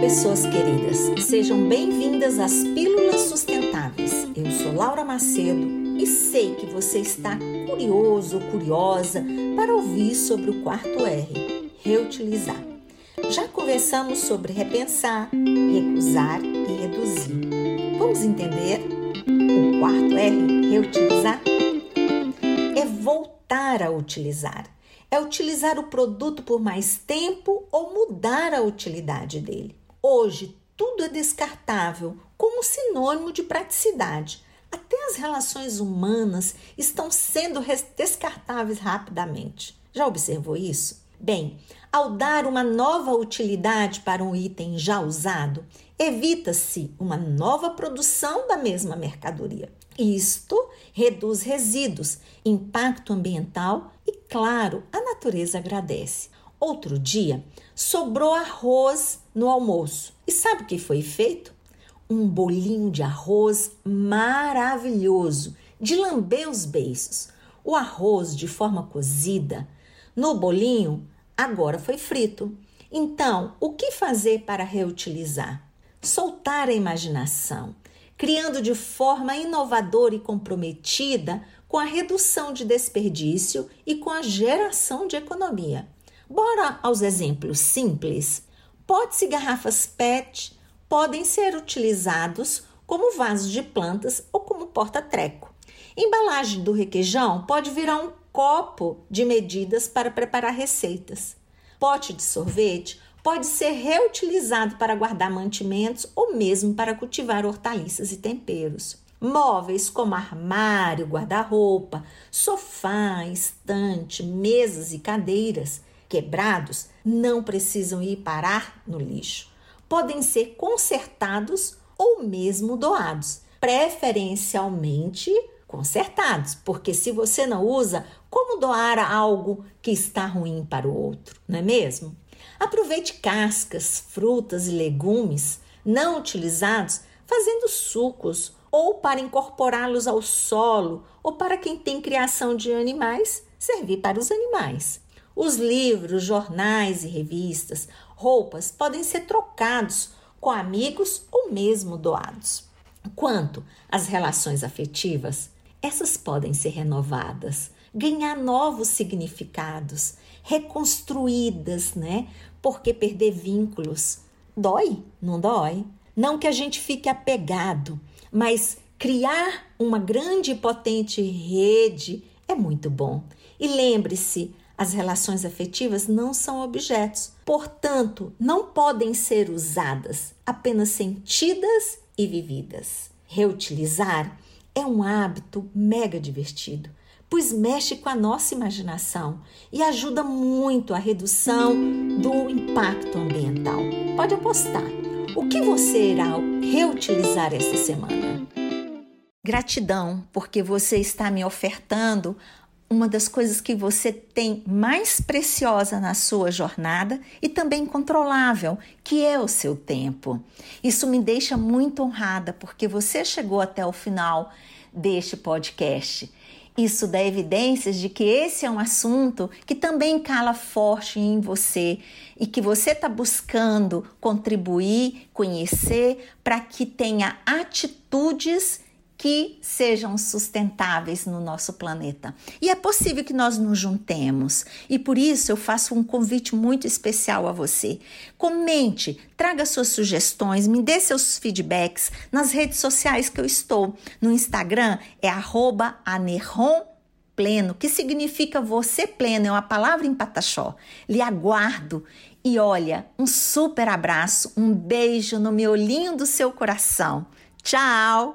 pessoas queridas, sejam bem-vindas às Pílulas Sustentáveis. Eu sou Laura Macedo e sei que você está curioso curiosa para ouvir sobre o quarto R, reutilizar. Já conversamos sobre repensar, recusar e reduzir. Vamos entender? O quarto R, reutilizar, é voltar a utilizar é utilizar o produto por mais tempo ou mudar a utilidade dele. Hoje, tudo é descartável como sinônimo de praticidade. Até as relações humanas estão sendo descartáveis rapidamente. Já observou isso? Bem, ao dar uma nova utilidade para um item já usado, evita-se uma nova produção da mesma mercadoria. Isto reduz resíduos, impacto ambiental e, claro, a natureza agradece. Outro dia, sobrou arroz no almoço. E sabe o que foi feito? Um bolinho de arroz maravilhoso, de lamber os beiços. O arroz de forma cozida no bolinho agora foi frito. Então, o que fazer para reutilizar? Soltar a imaginação, criando de forma inovadora e comprometida com a redução de desperdício e com a geração de economia. Bora aos exemplos simples. Potes e garrafas PET podem ser utilizados como vasos de plantas ou como porta-treco. Embalagem do requeijão pode virar um copo de medidas para preparar receitas. Pote de sorvete pode ser reutilizado para guardar mantimentos ou mesmo para cultivar hortaliças e temperos. Móveis como armário, guarda-roupa, sofá, estante, mesas e cadeiras quebrados não precisam ir parar no lixo. Podem ser consertados ou mesmo doados, preferencialmente consertados, porque se você não usa, como doar algo que está ruim para o outro, não é mesmo? Aproveite cascas, frutas e legumes não utilizados fazendo sucos ou para incorporá-los ao solo ou para quem tem criação de animais, servir para os animais. Os livros, jornais e revistas, roupas podem ser trocados com amigos ou mesmo doados. Quanto às relações afetivas, essas podem ser renovadas, ganhar novos significados, reconstruídas, né? Porque perder vínculos dói, não dói? Não que a gente fique apegado, mas criar uma grande e potente rede é muito bom. E lembre-se, as relações afetivas não são objetos, portanto, não podem ser usadas, apenas sentidas e vividas. Reutilizar é um hábito mega divertido, pois mexe com a nossa imaginação e ajuda muito a redução do impacto ambiental. Pode apostar. O que você irá reutilizar esta semana? Gratidão, porque você está me ofertando uma das coisas que você tem mais preciosa na sua jornada e também controlável, que é o seu tempo. Isso me deixa muito honrada porque você chegou até o final deste podcast. Isso dá evidências de que esse é um assunto que também cala forte em você e que você está buscando contribuir, conhecer, para que tenha atitudes que sejam sustentáveis no nosso planeta. E é possível que nós nos juntemos. E por isso eu faço um convite muito especial a você. Comente, traga suas sugestões, me dê seus feedbacks nas redes sociais que eu estou. No Instagram é anerron pleno, que significa você pleno, é uma palavra em pataxó. Lhe aguardo e olha, um super abraço, um beijo no miolinho do seu coração. Tchau!